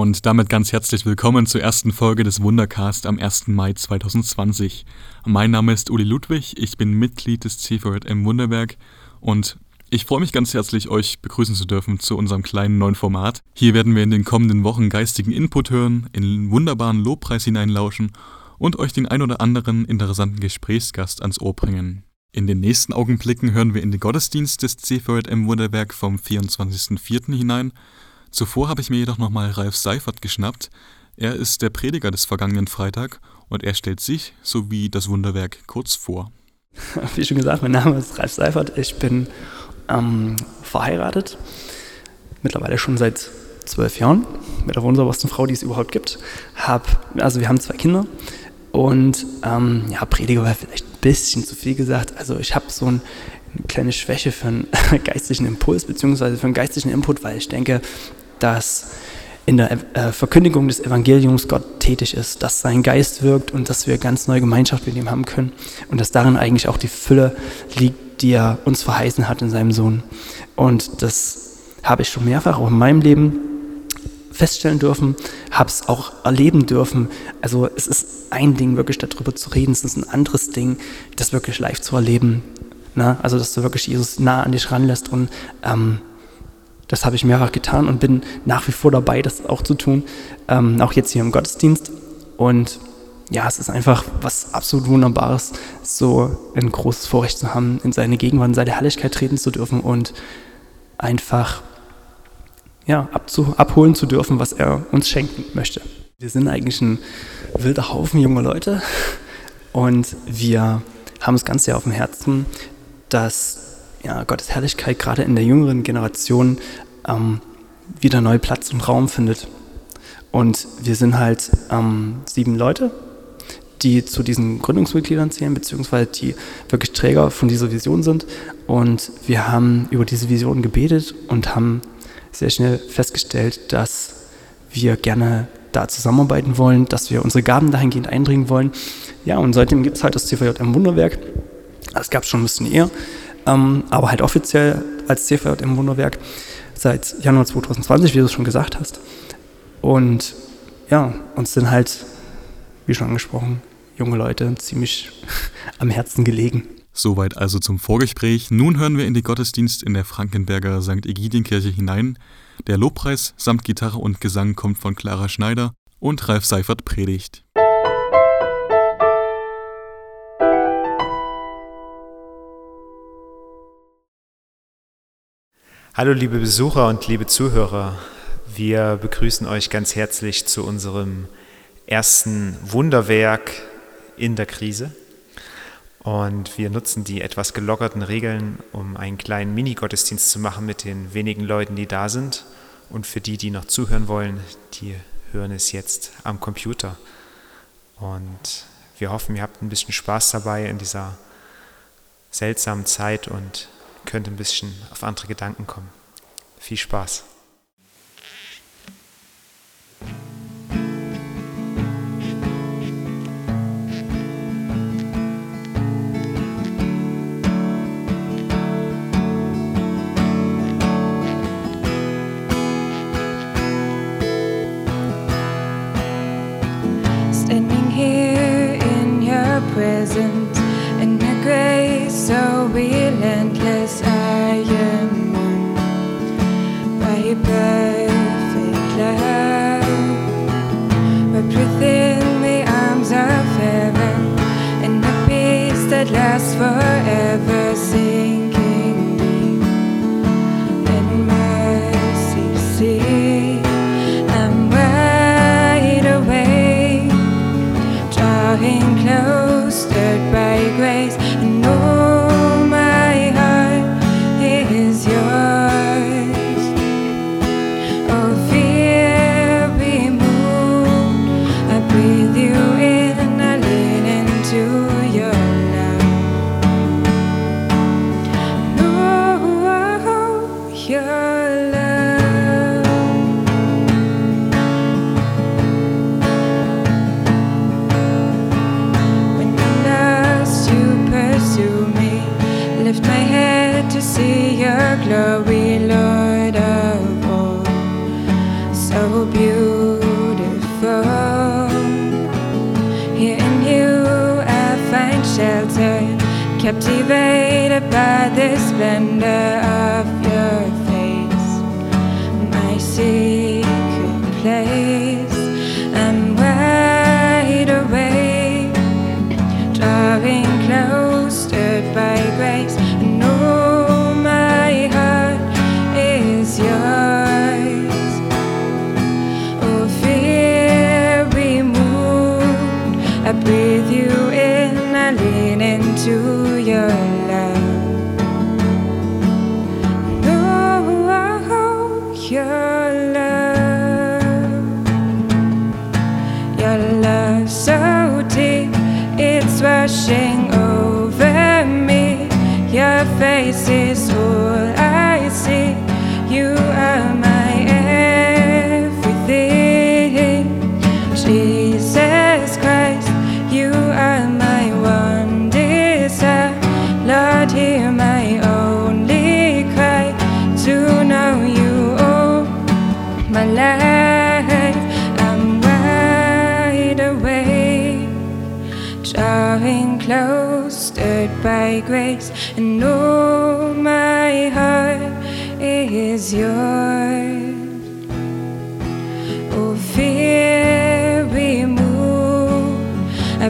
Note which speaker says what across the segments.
Speaker 1: Und damit ganz herzlich willkommen zur ersten Folge des Wundercast am 1. Mai 2020. Mein Name ist Uli Ludwig, ich bin Mitglied des CVM Wunderberg und ich freue mich ganz herzlich, euch begrüßen zu dürfen zu unserem kleinen neuen Format. Hier werden wir in den kommenden Wochen geistigen Input hören, in wunderbaren Lobpreis hineinlauschen und euch den ein oder anderen interessanten Gesprächsgast ans Ohr bringen. In den nächsten Augenblicken hören wir in den Gottesdienst des CVM Wunderberg vom 24.04. hinein. Zuvor habe ich mir jedoch nochmal Ralf Seifert geschnappt. Er ist der Prediger des vergangenen Freitag und er stellt sich sowie das Wunderwerk kurz vor.
Speaker 2: Wie schon gesagt, mein Name ist Ralf Seifert. Ich bin ähm, verheiratet, mittlerweile schon seit zwölf Jahren mit der wunderbarsten Frau, die es überhaupt gibt. Hab, also wir haben zwei Kinder und ähm, ja, Prediger war vielleicht ein bisschen zu viel gesagt. Also ich habe so ein, eine kleine Schwäche für einen geistlichen Impuls beziehungsweise für einen geistlichen Input, weil ich denke, dass in der äh, Verkündigung des Evangeliums Gott tätig ist, dass sein Geist wirkt und dass wir ganz neue Gemeinschaft mit ihm haben können und dass darin eigentlich auch die Fülle liegt, die er uns verheißen hat in seinem Sohn. Und das habe ich schon mehrfach auch in meinem Leben feststellen dürfen, habe es auch erleben dürfen. Also es ist ein Ding, wirklich darüber zu reden, es ist ein anderes Ding, das wirklich live zu erleben. Na? Also dass du wirklich Jesus nah an dich ranlässt und ähm, das habe ich mehrfach getan und bin nach wie vor dabei, das auch zu tun, ähm, auch jetzt hier im Gottesdienst. Und ja, es ist einfach was absolut Wunderbares, so ein großes Vorrecht zu haben, in seine Gegenwart, in seine Herrlichkeit treten zu dürfen und einfach ja, abzu, abholen zu dürfen, was er uns schenken möchte. Wir sind eigentlich ein wilder Haufen junger Leute und wir haben es ganz sehr auf dem Herzen, dass ja, Gottes Herrlichkeit gerade in der jüngeren Generation ähm, wieder neu Platz und Raum findet. Und wir sind halt ähm, sieben Leute die zu diesen Gründungsmitgliedern zählen, beziehungsweise die wirklich Träger von dieser Vision sind. Und wir haben über diese Vision gebetet und haben sehr schnell festgestellt, dass wir gerne da zusammenarbeiten wollen, dass wir unsere Gaben dahingehend einbringen wollen. Ja, und seitdem gibt es halt das CVJM Wunderwerk. Das gab es schon ein bisschen eher, ähm, aber halt offiziell als CVJM Wunderwerk seit Januar 2020, wie du es schon gesagt hast. Und ja, uns sind halt, wie schon angesprochen, junge Leute ziemlich am Herzen gelegen.
Speaker 1: Soweit also zum Vorgespräch. Nun hören wir in den Gottesdienst in der Frankenberger St. Egidienkirche hinein. Der Lobpreis samt Gitarre und Gesang kommt von Clara Schneider und Ralf Seifert predigt.
Speaker 3: Hallo liebe Besucher und liebe Zuhörer, wir begrüßen euch ganz herzlich zu unserem ersten Wunderwerk in der Krise. Und wir nutzen die etwas gelockerten Regeln, um einen kleinen Mini-Gottesdienst zu machen mit den wenigen Leuten, die da sind. Und für die, die noch zuhören wollen, die hören es jetzt am Computer. Und wir hoffen, ihr habt ein bisschen Spaß dabei in dieser seltsamen Zeit und könnt ein bisschen auf andere Gedanken kommen. Viel Spaß.
Speaker 4: desventura.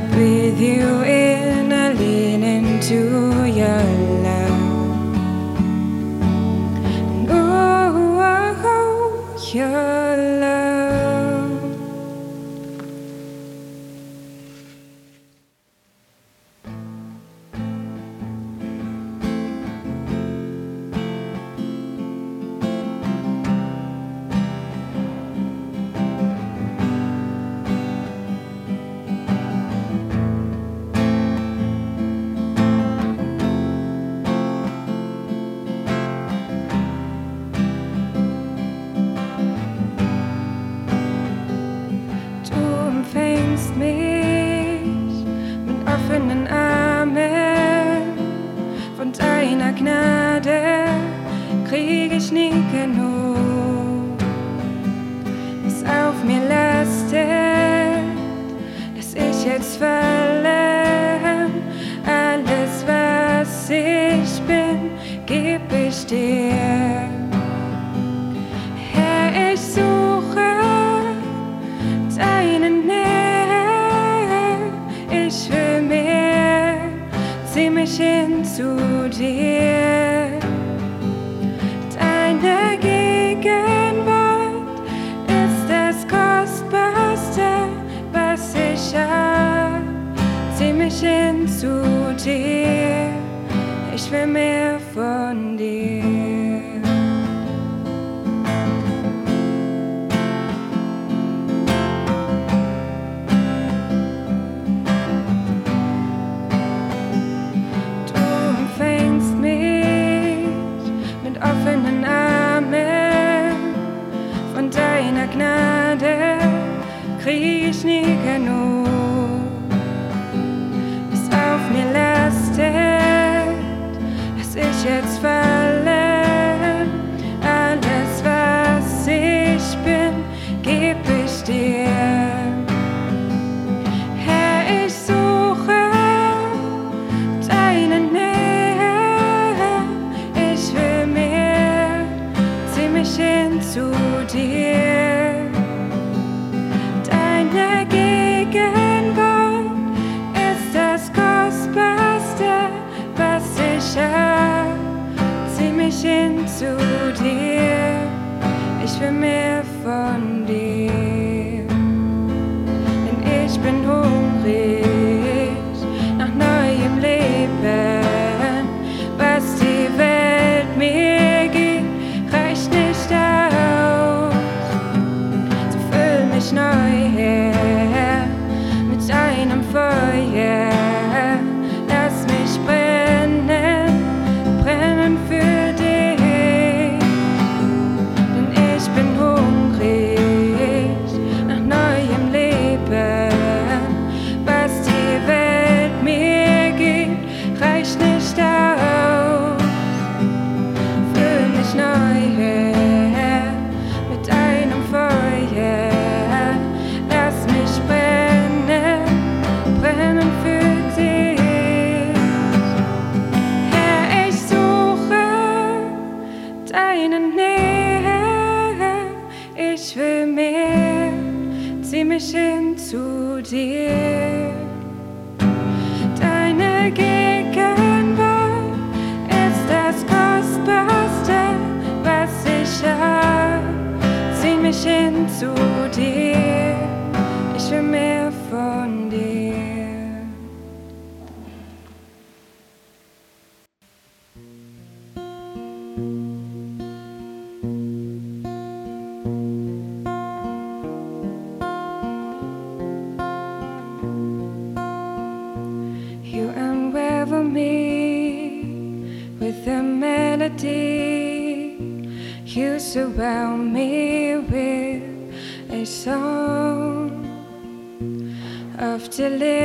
Speaker 4: Breathe you in, I lean into your light. dir. Ich will mehr. to live.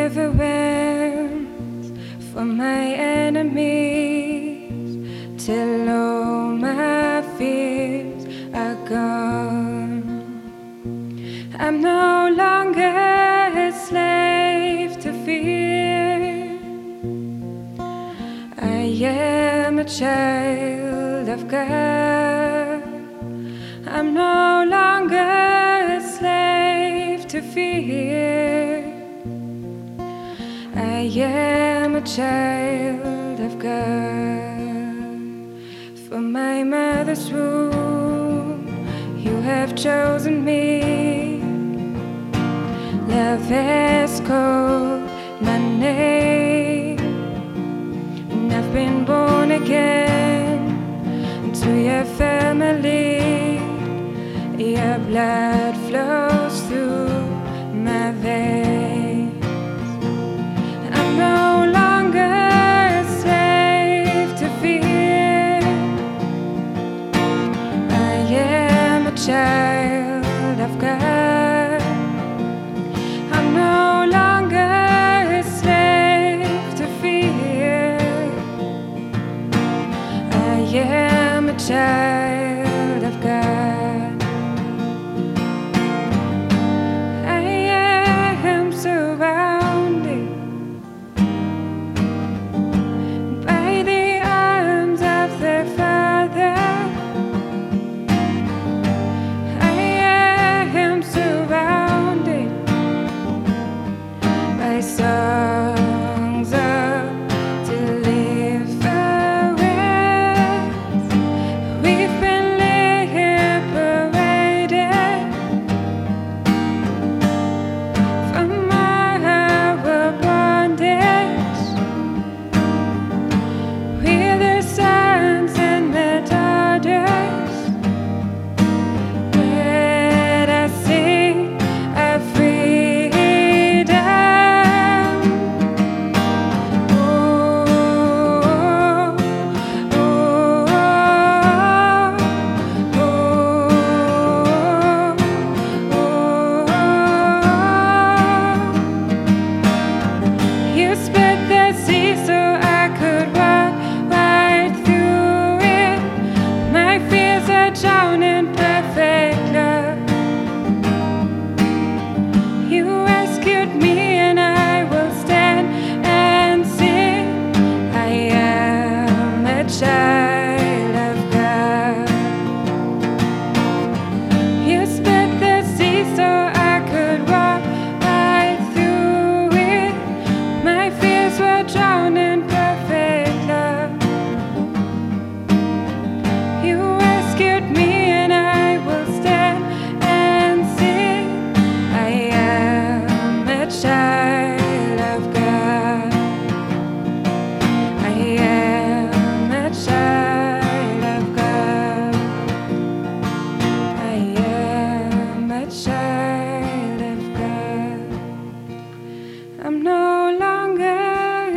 Speaker 4: blood flows through my veins.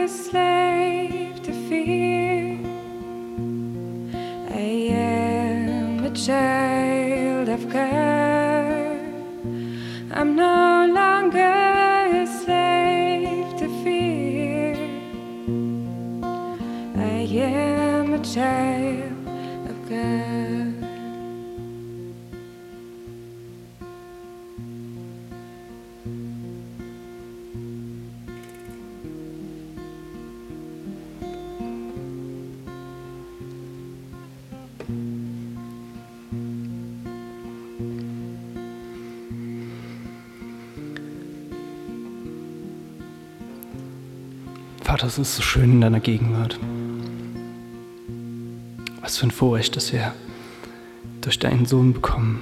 Speaker 4: slave to fear. I am a child.
Speaker 2: Ist so schön in deiner Gegenwart. Was für ein Vorrecht, dass wir durch deinen Sohn bekommen.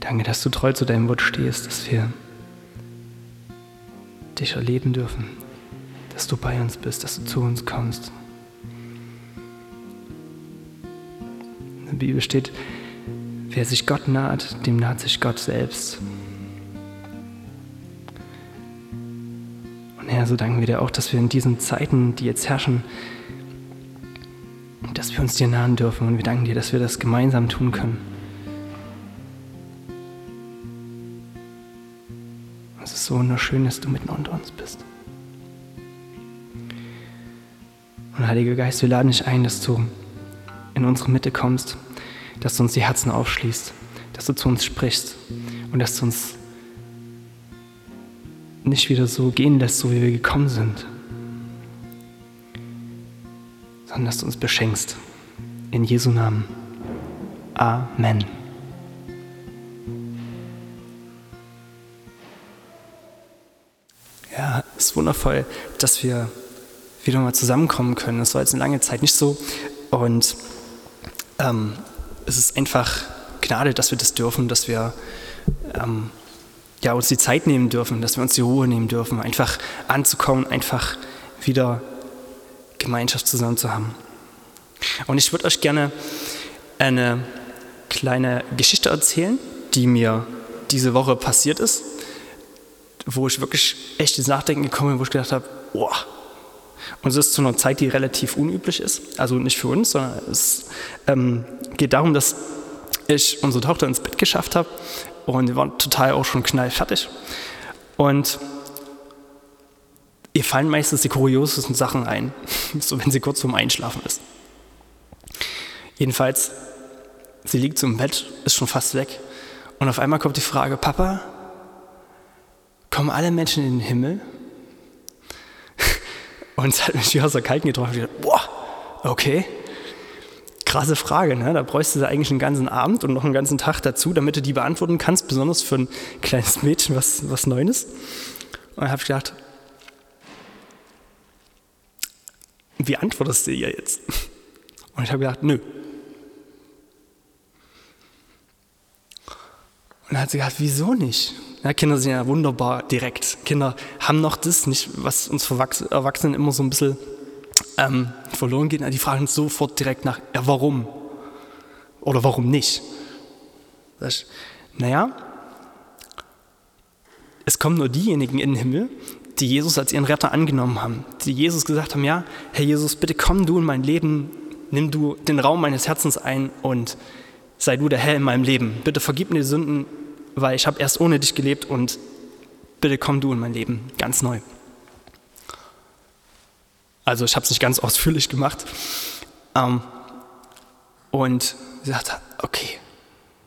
Speaker 2: Danke, dass du treu zu deinem Wort stehst, dass wir dich erleben dürfen, dass du bei uns bist, dass du zu uns kommst. In der Bibel steht, wer sich Gott naht, dem naht sich Gott selbst. Und Herr, so danken wir dir auch, dass wir in diesen Zeiten, die jetzt herrschen, dass wir uns dir nahen dürfen. Und wir danken dir, dass wir das gemeinsam tun können. so wunderschön, dass du mitten unter uns bist. Und Heiliger Geist, wir laden dich ein, dass du in unsere Mitte kommst, dass du uns die Herzen aufschließt, dass du zu uns sprichst und dass du uns nicht wieder so gehen lässt, so wie wir gekommen sind, sondern dass du uns beschenkst. In Jesu Namen. Amen. wundervoll, dass wir wieder mal zusammenkommen können. Das war jetzt eine lange Zeit nicht so. Und ähm, es ist einfach Gnade, dass wir das dürfen, dass wir ähm, ja, uns die Zeit nehmen dürfen, dass wir uns die Ruhe nehmen dürfen, einfach anzukommen, einfach wieder Gemeinschaft zusammen zu haben. Und ich würde euch gerne eine kleine Geschichte erzählen, die mir diese Woche passiert ist wo ich wirklich echt ins Nachdenken gekommen bin, wo ich gedacht habe, boah. Und es ist zu einer Zeit, die relativ unüblich ist. Also nicht für uns, sondern es ähm, geht darum, dass ich unsere Tochter ins Bett geschafft habe und wir waren total auch schon knallfertig. Und ihr fallen meistens die kuriosesten Sachen ein, so wenn sie kurz vorm Einschlafen ist. Jedenfalls, sie liegt so im Bett, ist schon fast weg. Und auf einmal kommt die Frage, Papa, kommen alle Menschen in den Himmel? Und es hat mich wie aus der Kalten getroffen. Ich dachte, boah, okay. Krasse Frage, ne? Da bräuchst du eigentlich einen ganzen Abend und noch einen ganzen Tag dazu, damit du die beantworten kannst, besonders für ein kleines Mädchen, was, was Neues. Und dann habe ich gedacht, wie antwortest du ihr jetzt? Und ich habe gedacht, nö. Und dann hat sie gesagt, wieso nicht? Ja, Kinder sind ja wunderbar direkt. Kinder haben noch das nicht, was uns Erwachsenen immer so ein bisschen ähm, verloren geht. Die fragen sofort direkt nach, ja, warum? Oder warum nicht? Ich, naja, es kommen nur diejenigen in den Himmel, die Jesus als ihren Retter angenommen haben, die Jesus gesagt haben, ja, Herr Jesus, bitte komm du in mein Leben, nimm du den Raum meines Herzens ein und sei du der Herr in meinem Leben. Bitte vergib mir die Sünden, weil ich habe erst ohne dich gelebt und bitte komm du in mein Leben ganz neu. Also ich habe es nicht ganz ausführlich gemacht. Ähm, und sie sagte, okay.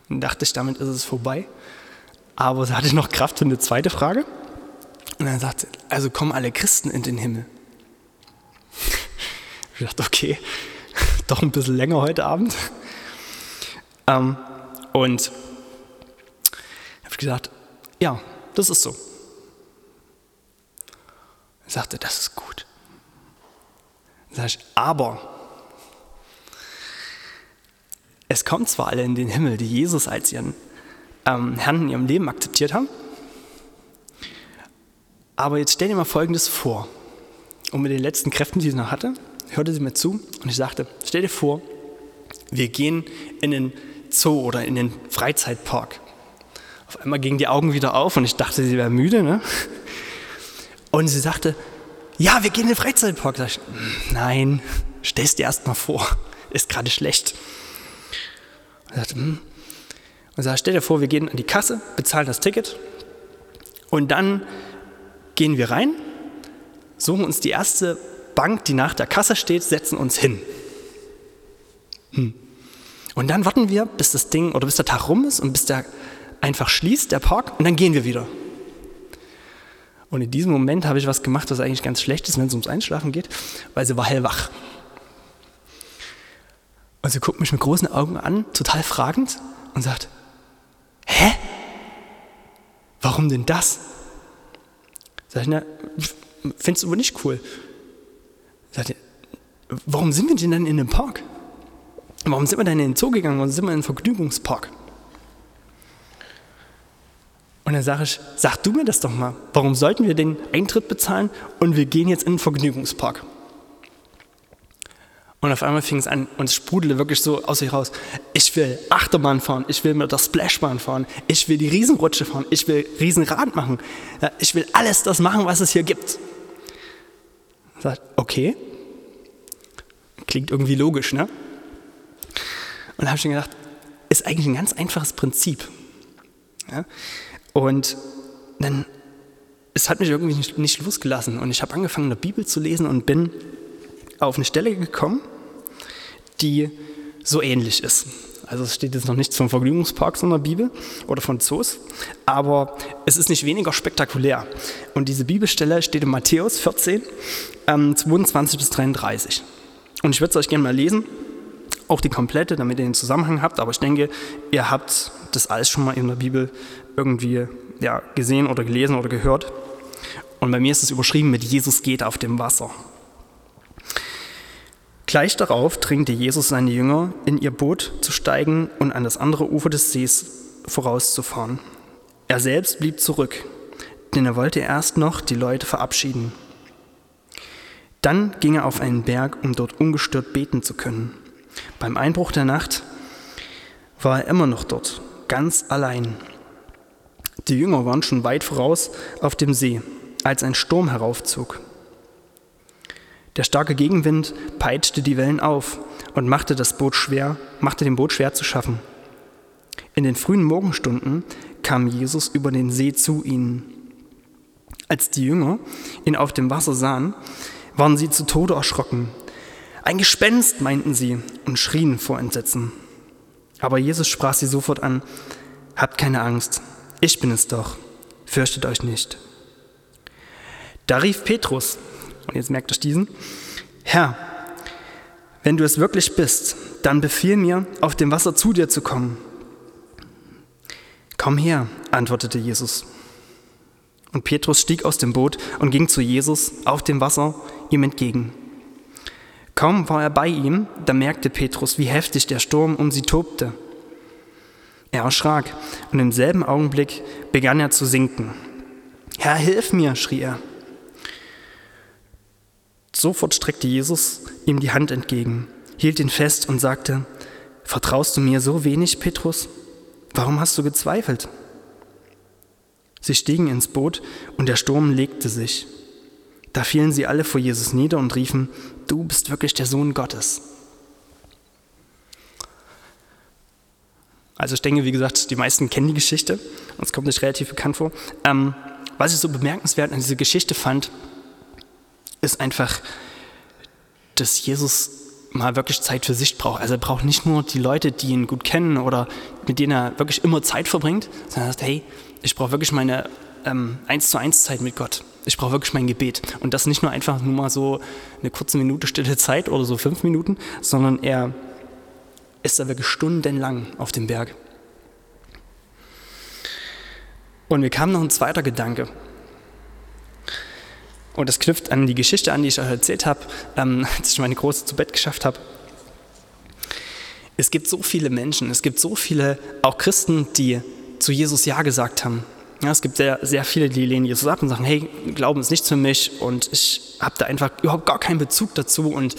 Speaker 2: Dann dachte ich, damit ist es vorbei. Aber sie hatte noch Kraft für eine zweite Frage. Und dann sagte sie, also kommen alle Christen in den Himmel. Ich dachte, okay, doch ein bisschen länger heute Abend. Ähm, und gesagt, ja, das ist so. Er sagte, das ist gut. Ich, aber es kommen zwar alle in den Himmel, die Jesus als ihren ähm, Herrn in ihrem Leben akzeptiert haben, aber jetzt stell dir mal Folgendes vor. Und mit den letzten Kräften, die sie noch hatte, hörte sie mir zu und ich sagte, stell dir vor, wir gehen in den Zoo oder in den Freizeitpark. Auf einmal gingen die Augen wieder auf und ich dachte, sie wäre müde. Ne? Und sie sagte, ja, wir gehen in den Freizeitpark. Sag ich, nein, stell's dir erst mal vor, ist gerade schlecht. Und sagte, hm. und sag, stell dir vor, wir gehen an die Kasse, bezahlen das Ticket und dann gehen wir rein, suchen uns die erste Bank, die nach der Kasse steht, setzen uns hin. Hm. Und dann warten wir, bis das Ding oder bis der Tag rum ist und bis der einfach schließt, der Park, und dann gehen wir wieder. Und in diesem Moment habe ich was gemacht, was eigentlich ganz schlecht ist, wenn es ums Einschlafen geht, weil sie war hellwach. Und sie guckt mich mit großen Augen an, total fragend, und sagt, hä? warum denn das? Sag ich, na, findest du aber nicht cool. Sagt er, warum sind wir denn dann in dem Park? Warum sind wir denn in den Zoo gegangen? Warum sind wir in den Vergnügungspark? Und dann sage ich, sag du mir das doch mal. Warum sollten wir den Eintritt bezahlen und wir gehen jetzt in den Vergnügungspark? Und auf einmal fing es an und sprudelte wirklich so aus sich raus. Ich will Achterbahn fahren, ich will mit der Splashbahn fahren, ich will die Riesenrutsche fahren, ich will Riesenrad machen, ich will alles das machen, was es hier gibt. Sagt, okay, klingt irgendwie logisch, ne? Und da habe ich mir gedacht, ist eigentlich ein ganz einfaches Prinzip. Ja? Und dann, es hat mich irgendwie nicht, nicht losgelassen und ich habe angefangen, eine Bibel zu lesen und bin auf eine Stelle gekommen, die so ähnlich ist. Also es steht jetzt noch nicht zum Vergnügungspark in der Bibel oder von Zoos, aber es ist nicht weniger spektakulär. Und diese Bibelstelle steht in Matthäus 14, ähm, 22 bis 33. Und ich würde es euch gerne mal lesen, auch die komplette, damit ihr den Zusammenhang habt, aber ich denke, ihr habt das alles schon mal in der Bibel irgendwie ja, gesehen oder gelesen oder gehört. Und bei mir ist es überschrieben mit Jesus geht auf dem Wasser. Gleich darauf drängte Jesus seine Jünger, in ihr Boot zu steigen und an das andere Ufer des Sees vorauszufahren. Er selbst blieb zurück, denn er wollte erst noch die Leute verabschieden. Dann ging er auf einen Berg, um dort ungestört beten zu können. Beim Einbruch der Nacht war er immer noch dort, ganz allein. Die Jünger waren schon weit voraus auf dem See, als ein Sturm heraufzog. Der starke Gegenwind peitschte die Wellen auf und machte das Boot schwer, machte dem Boot schwer zu schaffen. In den frühen Morgenstunden kam Jesus über den See zu ihnen. Als die Jünger ihn auf dem Wasser sahen, waren sie zu Tode erschrocken. Ein Gespenst, meinten sie und schrien vor Entsetzen. Aber Jesus sprach sie sofort an, Habt keine Angst, ich bin es doch, fürchtet euch nicht. Da rief Petrus, und jetzt merkt euch diesen, Herr, wenn du es wirklich bist, dann befiehl mir, auf dem Wasser zu dir zu kommen. Komm her, antwortete Jesus. Und Petrus stieg aus dem Boot und ging zu Jesus auf dem Wasser ihm entgegen. Kaum war er bei ihm, da merkte Petrus, wie heftig der Sturm um sie tobte. Er erschrak und im selben Augenblick begann er zu sinken. Herr, hilf mir, schrie er. Sofort streckte Jesus ihm die Hand entgegen, hielt ihn fest und sagte, Vertraust du mir so wenig, Petrus? Warum hast du gezweifelt? Sie stiegen ins Boot und der Sturm legte sich. Da fielen sie alle vor Jesus nieder und riefen, du bist wirklich der Sohn Gottes. Also ich denke, wie gesagt, die meisten kennen die Geschichte, uns kommt nicht relativ bekannt vor. Ähm, was ich so bemerkenswert an dieser Geschichte fand, ist einfach, dass Jesus mal wirklich Zeit für sich braucht. Also er braucht nicht nur die Leute, die ihn gut kennen oder mit denen er wirklich immer Zeit verbringt, sondern er sagt, hey, ich brauche wirklich meine ähm, eins zu eins Zeit mit Gott. Ich brauche wirklich mein Gebet. Und das nicht nur einfach nur mal so eine kurze Minute stille Zeit oder so fünf Minuten, sondern er ist da wirklich stundenlang auf dem Berg. Und mir kam noch ein zweiter Gedanke. Und das knüpft an die Geschichte an, die ich euch erzählt habe, ähm, als ich meine Große zu Bett geschafft habe. Es gibt so viele Menschen, es gibt so viele, auch Christen, die zu Jesus Ja gesagt haben. Ja, es gibt sehr, sehr viele, die lehnen Jesus ab und sagen, hey, Glauben ist nichts für mich und ich habe da einfach überhaupt gar keinen Bezug dazu und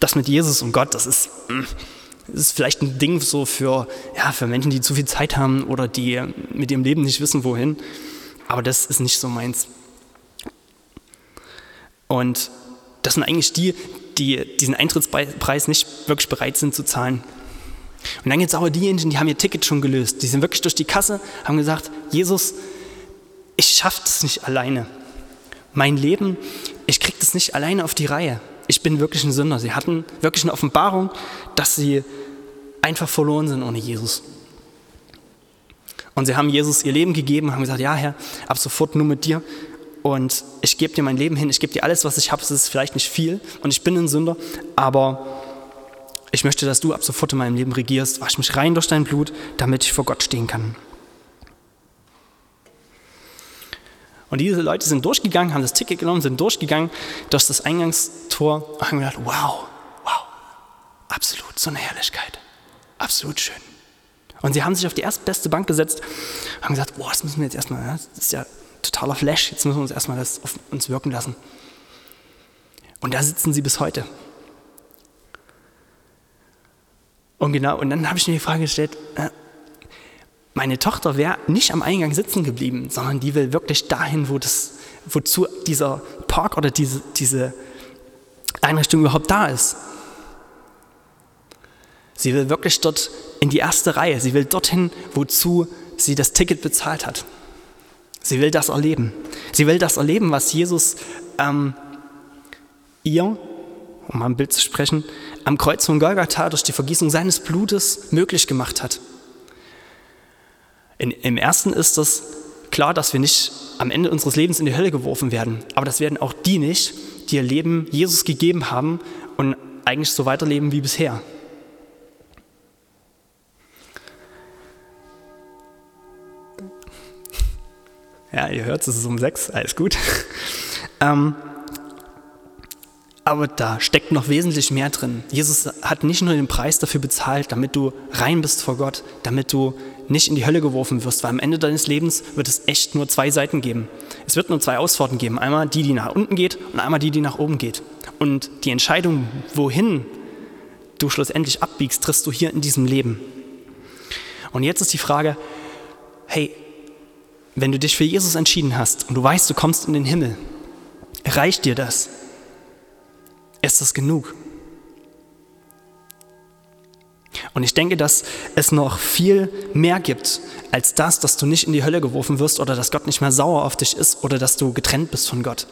Speaker 2: das mit Jesus und Gott, das ist, hm, das ist vielleicht ein Ding so für, ja, für Menschen, die zu viel Zeit haben oder die mit ihrem Leben nicht wissen, wohin. Aber das ist nicht so meins. Und das sind eigentlich die, die diesen Eintrittspreis nicht wirklich bereit sind zu zahlen. Und dann gibt es aber diejenigen, die haben ihr Ticket schon gelöst. Die sind wirklich durch die Kasse, haben gesagt, Jesus, ich schaffe das nicht alleine. Mein Leben, ich kriege das nicht alleine auf die Reihe. Ich bin wirklich ein Sünder. Sie hatten wirklich eine Offenbarung, dass sie einfach verloren sind ohne Jesus. Und sie haben Jesus ihr Leben gegeben, haben gesagt, ja Herr, ab sofort nur mit dir und ich gebe dir mein Leben hin, ich gebe dir alles, was ich habe. Es ist vielleicht nicht viel und ich bin ein Sünder, aber ich möchte, dass du ab sofort in meinem Leben regierst. Wasch mich rein durch dein Blut, damit ich vor Gott stehen kann. Und diese Leute sind durchgegangen, haben das Ticket genommen, sind durchgegangen durch das Eingangstor und haben gedacht, wow, wow, absolut, so eine Herrlichkeit, absolut schön. Und sie haben sich auf die erstbeste Bank gesetzt, haben gesagt, boah, das müssen wir jetzt erstmal, das ist ja totaler Flash, jetzt müssen wir uns erstmal das auf uns wirken lassen. Und da sitzen sie bis heute. Und genau, und dann habe ich mir die Frage gestellt, äh, meine Tochter wäre nicht am Eingang sitzen geblieben, sondern die will wirklich dahin, wo das, wozu dieser Park oder diese, diese Einrichtung überhaupt da ist. Sie will wirklich dort in die erste Reihe. Sie will dorthin, wozu sie das Ticket bezahlt hat. Sie will das erleben. Sie will das erleben, was Jesus ähm, ihr, um mal ein Bild zu sprechen, am Kreuz von Golgatha durch die Vergießung seines Blutes möglich gemacht hat. In, Im ersten ist es klar, dass wir nicht am Ende unseres Lebens in die Hölle geworfen werden. Aber das werden auch die nicht, die ihr Leben Jesus gegeben haben und eigentlich so weiterleben wie bisher. Ja, ihr hört, es ist um sechs, alles gut. ähm, aber da steckt noch wesentlich mehr drin. Jesus hat nicht nur den Preis dafür bezahlt, damit du rein bist vor Gott, damit du nicht in die Hölle geworfen wirst, weil am Ende deines Lebens wird es echt nur zwei Seiten geben. Es wird nur zwei Ausfahrten geben. Einmal die, die nach unten geht und einmal die, die nach oben geht. Und die Entscheidung, wohin du schlussendlich abbiegst, triffst du hier in diesem Leben. Und jetzt ist die Frage, hey, wenn du dich für Jesus entschieden hast und du weißt, du kommst in den Himmel, reicht dir das? Ist das genug. Und ich denke, dass es noch viel mehr gibt als das, dass du nicht in die Hölle geworfen wirst oder dass Gott nicht mehr sauer auf dich ist oder dass du getrennt bist von Gott.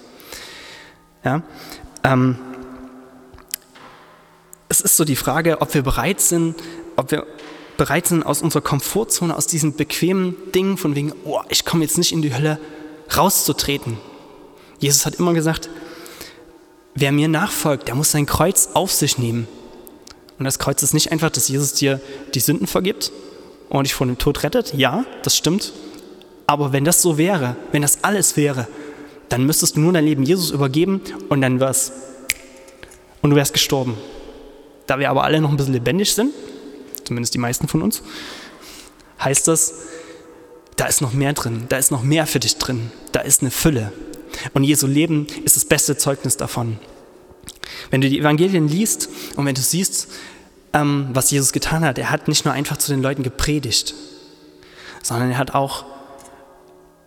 Speaker 2: Ja? Ähm, es ist so die Frage, ob wir bereit sind, ob wir bereit sind, aus unserer Komfortzone, aus diesem bequemen Ding von wegen, oh, ich komme jetzt nicht in die Hölle, rauszutreten. Jesus hat immer gesagt, wer mir nachfolgt, der muss sein Kreuz auf sich nehmen. Und das Kreuz ist nicht einfach, dass Jesus dir die Sünden vergibt und dich von dem Tod rettet. Ja, das stimmt. Aber wenn das so wäre, wenn das alles wäre, dann müsstest du nur dein Leben Jesus übergeben und dann wär's. Und du wärst gestorben. Da wir aber alle noch ein bisschen lebendig sind, zumindest die meisten von uns, heißt das, da ist noch mehr drin, da ist noch mehr für dich drin, da ist eine Fülle. Und Jesu Leben ist das beste Zeugnis davon. Wenn du die Evangelien liest und wenn du siehst, ähm, was Jesus getan hat, er hat nicht nur einfach zu den Leuten gepredigt, sondern er hat auch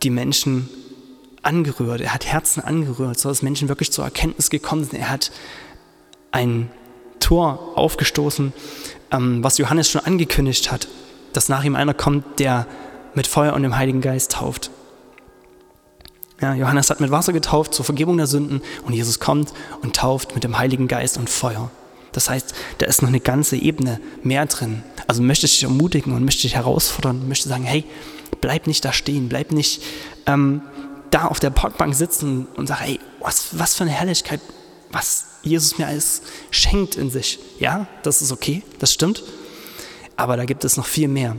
Speaker 2: die Menschen angerührt, er hat Herzen angerührt, sodass Menschen wirklich zur Erkenntnis gekommen sind. Er hat ein Tor aufgestoßen, ähm, was Johannes schon angekündigt hat, dass nach ihm einer kommt, der mit Feuer und dem Heiligen Geist tauft. Ja, Johannes hat mit Wasser getauft zur Vergebung der Sünden und Jesus kommt und tauft mit dem Heiligen Geist und Feuer. Das heißt, da ist noch eine ganze Ebene mehr drin. Also möchte ich dich ermutigen und möchte dich herausfordern, möchte sagen, hey, bleib nicht da stehen, bleib nicht ähm, da auf der Parkbank sitzen und sag, hey, was, was für eine Herrlichkeit, was Jesus mir alles schenkt in sich. Ja, das ist okay, das stimmt. Aber da gibt es noch viel mehr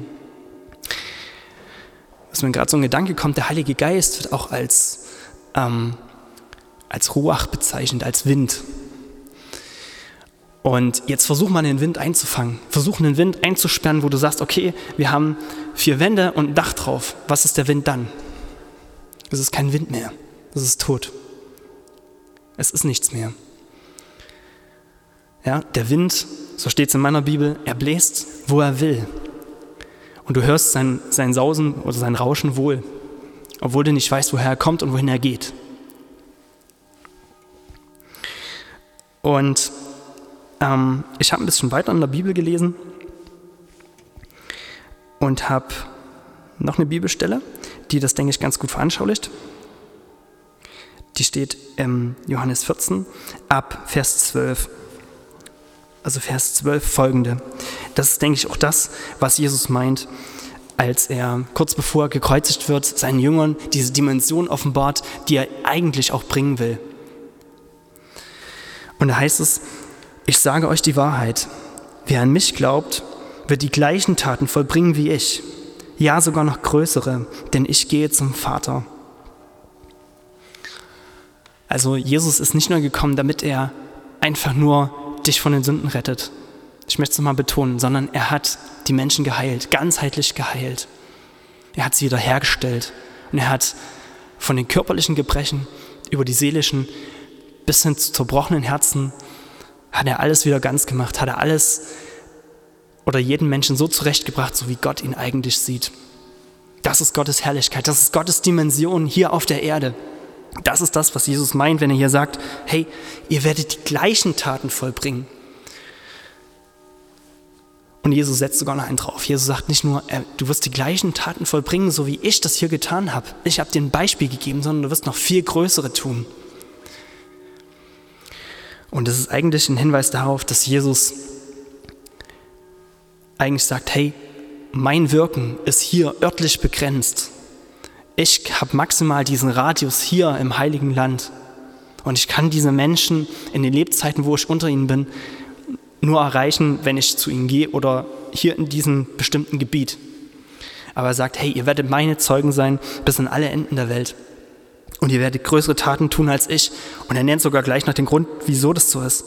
Speaker 2: dass mir gerade so ein Gedanke kommt, der Heilige Geist wird auch als, ähm, als Ruach bezeichnet, als Wind. Und jetzt versuch mal den Wind einzufangen. Versuch einen Wind einzusperren, wo du sagst, okay, wir haben vier Wände und ein Dach drauf. Was ist der Wind dann? Es ist kein Wind mehr. Es ist tot. Es ist nichts mehr. Ja, der Wind, so steht es in meiner Bibel, er bläst, wo er will. Und du hörst sein, sein Sausen oder sein Rauschen wohl, obwohl du nicht weißt, woher er kommt und wohin er geht. Und ähm, ich habe ein bisschen weiter in der Bibel gelesen und habe noch eine Bibelstelle, die das, denke ich, ganz gut veranschaulicht. Die steht im Johannes 14 ab Vers 12 also Vers 12 folgende. Das ist, denke ich, auch das, was Jesus meint, als er kurz bevor er gekreuzigt wird, seinen Jüngern diese Dimension offenbart, die er eigentlich auch bringen will. Und da heißt es, ich sage euch die Wahrheit, wer an mich glaubt, wird die gleichen Taten vollbringen wie ich, ja sogar noch größere, denn ich gehe zum Vater. Also Jesus ist nicht nur gekommen, damit er einfach nur dich von den Sünden rettet. Ich möchte es nochmal betonen, sondern er hat die Menschen geheilt, ganzheitlich geheilt. Er hat sie wiederhergestellt und er hat von den körperlichen Gebrechen über die seelischen bis hin zu zerbrochenen Herzen, hat er alles wieder ganz gemacht, hat er alles oder jeden Menschen so zurechtgebracht, so wie Gott ihn eigentlich sieht. Das ist Gottes Herrlichkeit, das ist Gottes Dimension hier auf der Erde. Das ist das, was Jesus meint, wenn er hier sagt, hey, ihr werdet die gleichen Taten vollbringen. Und Jesus setzt sogar noch einen drauf. Jesus sagt nicht nur, du wirst die gleichen Taten vollbringen, so wie ich das hier getan habe. Ich habe dir ein Beispiel gegeben, sondern du wirst noch viel größere tun. Und das ist eigentlich ein Hinweis darauf, dass Jesus eigentlich sagt, hey, mein Wirken ist hier örtlich begrenzt. Ich habe maximal diesen Radius hier im heiligen Land. Und ich kann diese Menschen in den Lebzeiten, wo ich unter ihnen bin, nur erreichen, wenn ich zu ihnen gehe oder hier in diesem bestimmten Gebiet. Aber er sagt, hey, ihr werdet meine Zeugen sein bis an alle Enden der Welt. Und ihr werdet größere Taten tun als ich. Und er nennt sogar gleich noch den Grund, wieso das so ist.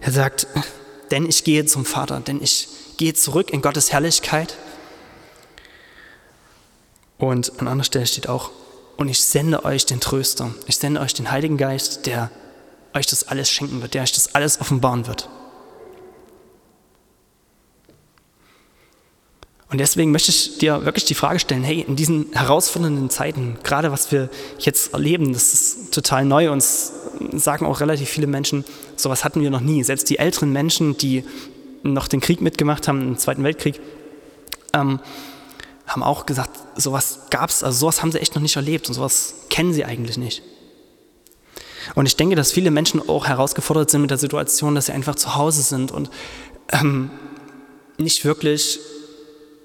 Speaker 2: Er sagt, denn ich gehe zum Vater, denn ich gehe zurück in Gottes Herrlichkeit. Und an anderer Stelle steht auch, und ich sende euch den Tröster. Ich sende euch den Heiligen Geist, der euch das alles schenken wird, der euch das alles offenbaren wird. Und deswegen möchte ich dir wirklich die Frage stellen, hey, in diesen herausfordernden Zeiten, gerade was wir jetzt erleben, das ist total neu und sagen auch relativ viele Menschen, sowas hatten wir noch nie. Selbst die älteren Menschen, die noch den Krieg mitgemacht haben, den Zweiten Weltkrieg, ähm, haben auch gesagt, sowas gab es, also sowas haben sie echt noch nicht erlebt und sowas kennen sie eigentlich nicht. Und ich denke, dass viele Menschen auch herausgefordert sind mit der Situation, dass sie einfach zu Hause sind und ähm, nicht wirklich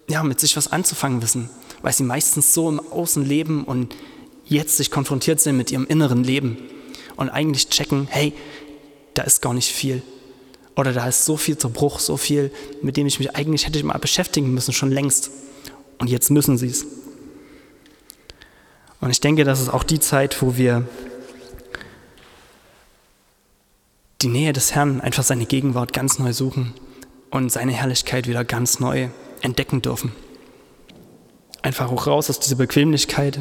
Speaker 2: ja, mit sich was anzufangen wissen, weil sie meistens so im Außen leben und jetzt sich konfrontiert sind mit ihrem inneren Leben und eigentlich checken, hey, da ist gar nicht viel. Oder da ist so viel Zerbruch, so viel, mit dem ich mich eigentlich hätte mal beschäftigen müssen, schon längst. Und jetzt müssen sie es. Und ich denke, das ist auch die Zeit, wo wir die Nähe des Herrn, einfach seine Gegenwart ganz neu suchen und seine Herrlichkeit wieder ganz neu entdecken dürfen. Einfach auch raus aus dieser Bequemlichkeit,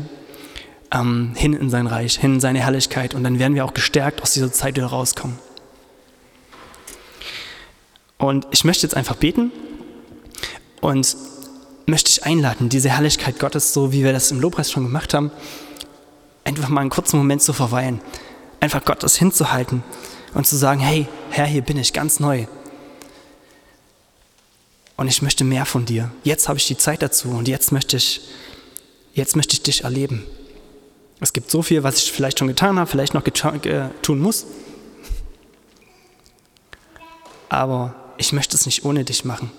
Speaker 2: ähm, hin in sein Reich, hin in seine Herrlichkeit und dann werden wir auch gestärkt aus dieser Zeit wieder rauskommen. Und ich möchte jetzt einfach beten und möchte dich einladen, diese Herrlichkeit Gottes, so wie wir das im Lobpreis schon gemacht haben, einfach mal einen kurzen Moment zu verweilen, einfach Gottes hinzuhalten und zu sagen, hey, Herr, hier bin ich ganz neu und ich möchte mehr von dir. Jetzt habe ich die Zeit dazu und jetzt möchte ich, jetzt möchte ich dich erleben. Es gibt so viel, was ich vielleicht schon getan habe, vielleicht noch tun muss. Aber ich möchte es nicht ohne dich machen.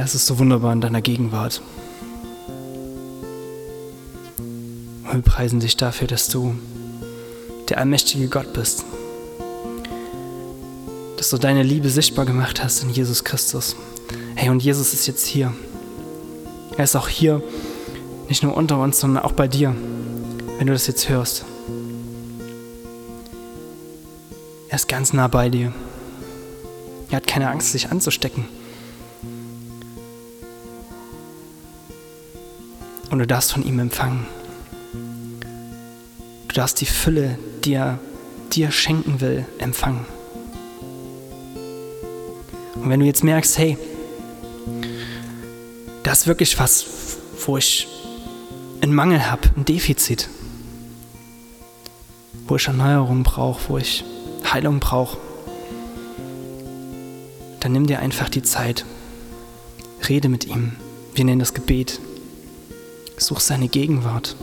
Speaker 2: Herr, es ist so wunderbar in deiner Gegenwart. Und wir preisen dich dafür, dass du der allmächtige Gott bist. Dass du deine Liebe sichtbar gemacht hast in Jesus Christus. Hey, und Jesus ist jetzt hier. Er ist auch hier, nicht nur unter uns, sondern auch bei dir, wenn du das jetzt hörst. Er ist ganz nah bei dir. Er hat keine Angst, sich anzustecken. Und du darfst von ihm empfangen. Du darfst die Fülle, die er dir schenken will, empfangen. Und wenn du jetzt merkst, hey, das ist wirklich was, wo ich einen Mangel habe, ein Defizit, wo ich Erneuerung brauche, wo ich Heilung brauche, dann nimm dir einfach die Zeit. Rede mit ihm. Wir nennen das Gebet. Such seine Gegenwart.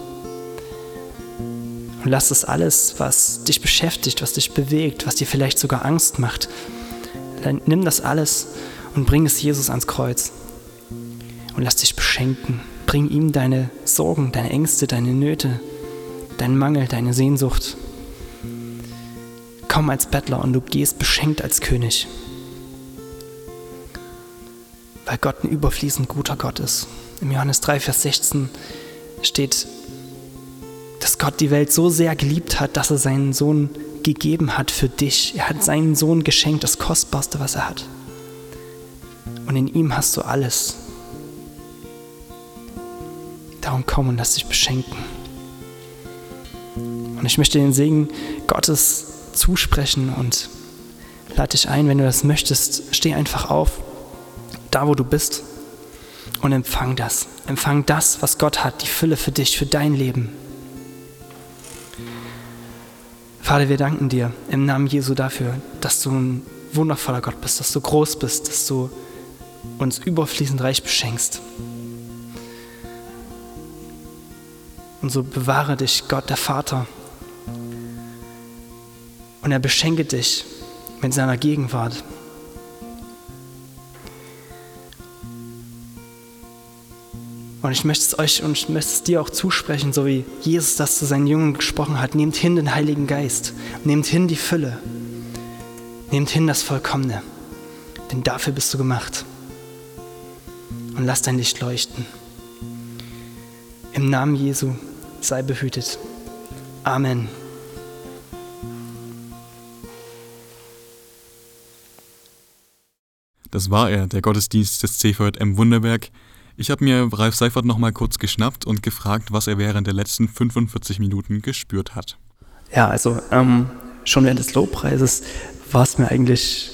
Speaker 2: Und lass es alles, was dich beschäftigt, was dich bewegt, was dir vielleicht sogar Angst macht, nimm das alles und bring es Jesus ans Kreuz. Und lass dich beschenken. Bring ihm deine Sorgen, deine Ängste, deine Nöte, deinen Mangel, deine Sehnsucht. Komm als Bettler und du gehst beschenkt als König. Weil Gott ein überfließend guter Gott ist. Im Johannes 3, Vers 16 steht, dass Gott die Welt so sehr geliebt hat, dass er seinen Sohn gegeben hat für dich. Er hat seinen Sohn geschenkt, das Kostbarste, was er hat. Und in ihm hast du alles. Darum komm und lass dich beschenken. Und ich möchte den Segen Gottes zusprechen und lade dich ein, wenn du das möchtest, steh einfach auf, da wo du bist und empfang das. Empfang das, was Gott hat, die Fülle für dich, für dein Leben. Vater, wir danken dir im Namen Jesu dafür, dass du ein wundervoller Gott bist, dass du groß bist, dass du uns überfließend reich beschenkst. Und so bewahre dich Gott, der Vater. Und er beschenke dich mit seiner Gegenwart. Und ich möchte es euch und ich möchte es dir auch zusprechen, so wie Jesus das zu seinen Jüngern gesprochen hat. Nehmt hin den Heiligen Geist. Nehmt hin die Fülle. Nehmt hin das Vollkommene. Denn dafür bist du gemacht. Und lass dein Licht leuchten. Im Namen Jesu sei behütet. Amen.
Speaker 1: Das war er, der Gottesdienst des CVM Wunderberg. Ich habe mir Ralf Seifert nochmal kurz geschnappt und gefragt, was er während der letzten 45 Minuten gespürt hat.
Speaker 2: Ja, also ähm, schon während des Lobpreises war es mir eigentlich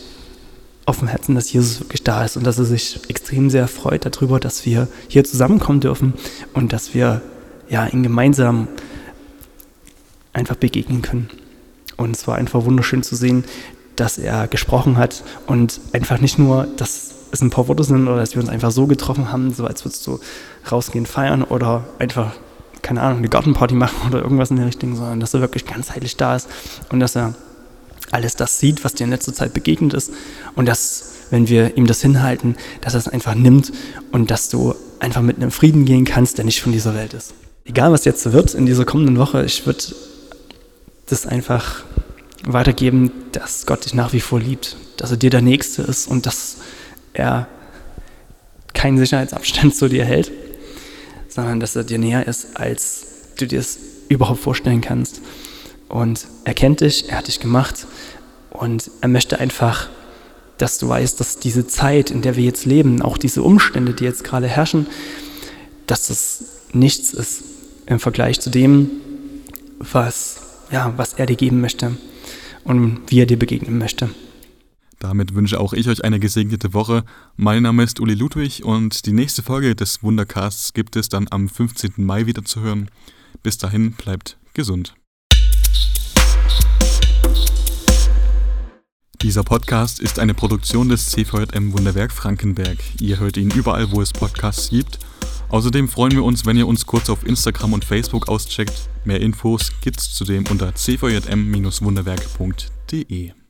Speaker 2: auf dem Herzen, dass Jesus wirklich da ist und dass er sich extrem sehr freut darüber, dass wir hier zusammenkommen dürfen und dass wir ja ihn gemeinsam einfach begegnen können. Und es war einfach wunderschön zu sehen, dass er gesprochen hat und einfach nicht nur, dass es ein paar Worte sind oder dass wir uns einfach so getroffen haben, so als würdest du rausgehen feiern oder einfach, keine Ahnung, eine Gartenparty machen oder irgendwas in der Richtung, sondern dass er wirklich ganzheitlich da ist und dass er alles das sieht, was dir in letzter Zeit begegnet ist und dass, wenn wir ihm das hinhalten, dass er es einfach nimmt und dass du einfach mit einem Frieden gehen kannst, der nicht von dieser Welt ist. Egal, was jetzt wird in dieser kommenden Woche, ich würde das einfach weitergeben, dass Gott dich nach wie vor liebt, dass er dir der Nächste ist und dass er keinen Sicherheitsabstand zu dir hält, sondern dass er dir näher ist, als du dir es überhaupt vorstellen kannst. Und er kennt dich, er hat dich gemacht und er möchte einfach, dass du weißt, dass diese Zeit, in der wir jetzt leben, auch diese Umstände, die jetzt gerade herrschen, dass das nichts ist im Vergleich zu dem, was, ja, was er dir geben möchte und wie er dir begegnen möchte.
Speaker 1: Damit wünsche auch ich euch eine gesegnete Woche. Mein Name ist Uli Ludwig und die nächste Folge des Wundercasts gibt es dann am 15. Mai wieder zu hören. Bis dahin bleibt gesund. Dieser Podcast ist eine Produktion des CVM Wunderwerk Frankenberg. Ihr hört ihn überall, wo es Podcasts gibt. Außerdem freuen wir uns, wenn ihr uns kurz auf Instagram und Facebook auscheckt. Mehr Infos gibt's zudem unter cvjm-wunderwerk.de.